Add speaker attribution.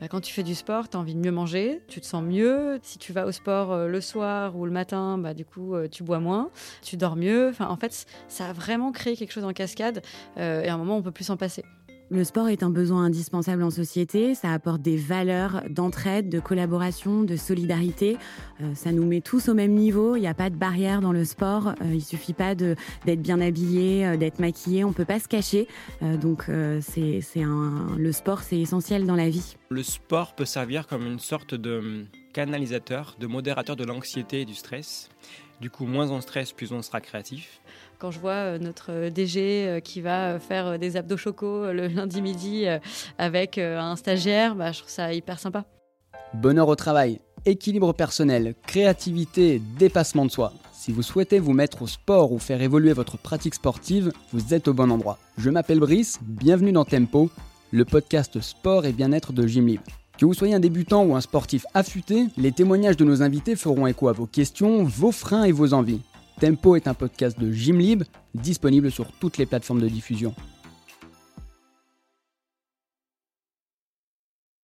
Speaker 1: Bah, quand tu fais du sport, tu as envie de mieux manger, tu te sens mieux. Si tu vas au sport euh, le soir ou le matin, bah, du coup, euh, tu bois moins, tu dors mieux. Enfin, en fait, ça a vraiment créé quelque chose en cascade euh, et à un moment, on peut plus s'en passer.
Speaker 2: Le sport est un besoin indispensable en société, ça apporte des valeurs d'entraide, de collaboration, de solidarité. Euh, ça nous met tous au même niveau, il n'y a pas de barrière dans le sport, euh, il suffit pas d'être bien habillé, euh, d'être maquillé, on peut pas se cacher. donc c'est le sport, c'est essentiel dans la vie.
Speaker 3: Le sport peut servir comme une sorte de canalisateur, de modérateur de l'anxiété et du stress. Du coup, moins on stresse, plus on sera créatif.
Speaker 1: Quand je vois euh, notre euh, DG euh, qui va faire des abdos chocos le lundi midi avec un stagiaire, bah, je trouve ça hyper sympa.
Speaker 4: Bonheur au travail, équilibre personnel, créativité, dépassement de soi. Si vous souhaitez vous mettre au sport ou faire évoluer votre pratique sportive, vous êtes au bon endroit. Je m'appelle Brice, bienvenue dans Tempo, le podcast sport et bien-être de Gym Que vous soyez un débutant ou un sportif affûté, les témoignages de nos invités feront écho à vos questions, vos freins et vos envies. Tempo est un podcast de Gymlib, disponible sur toutes les plateformes de diffusion.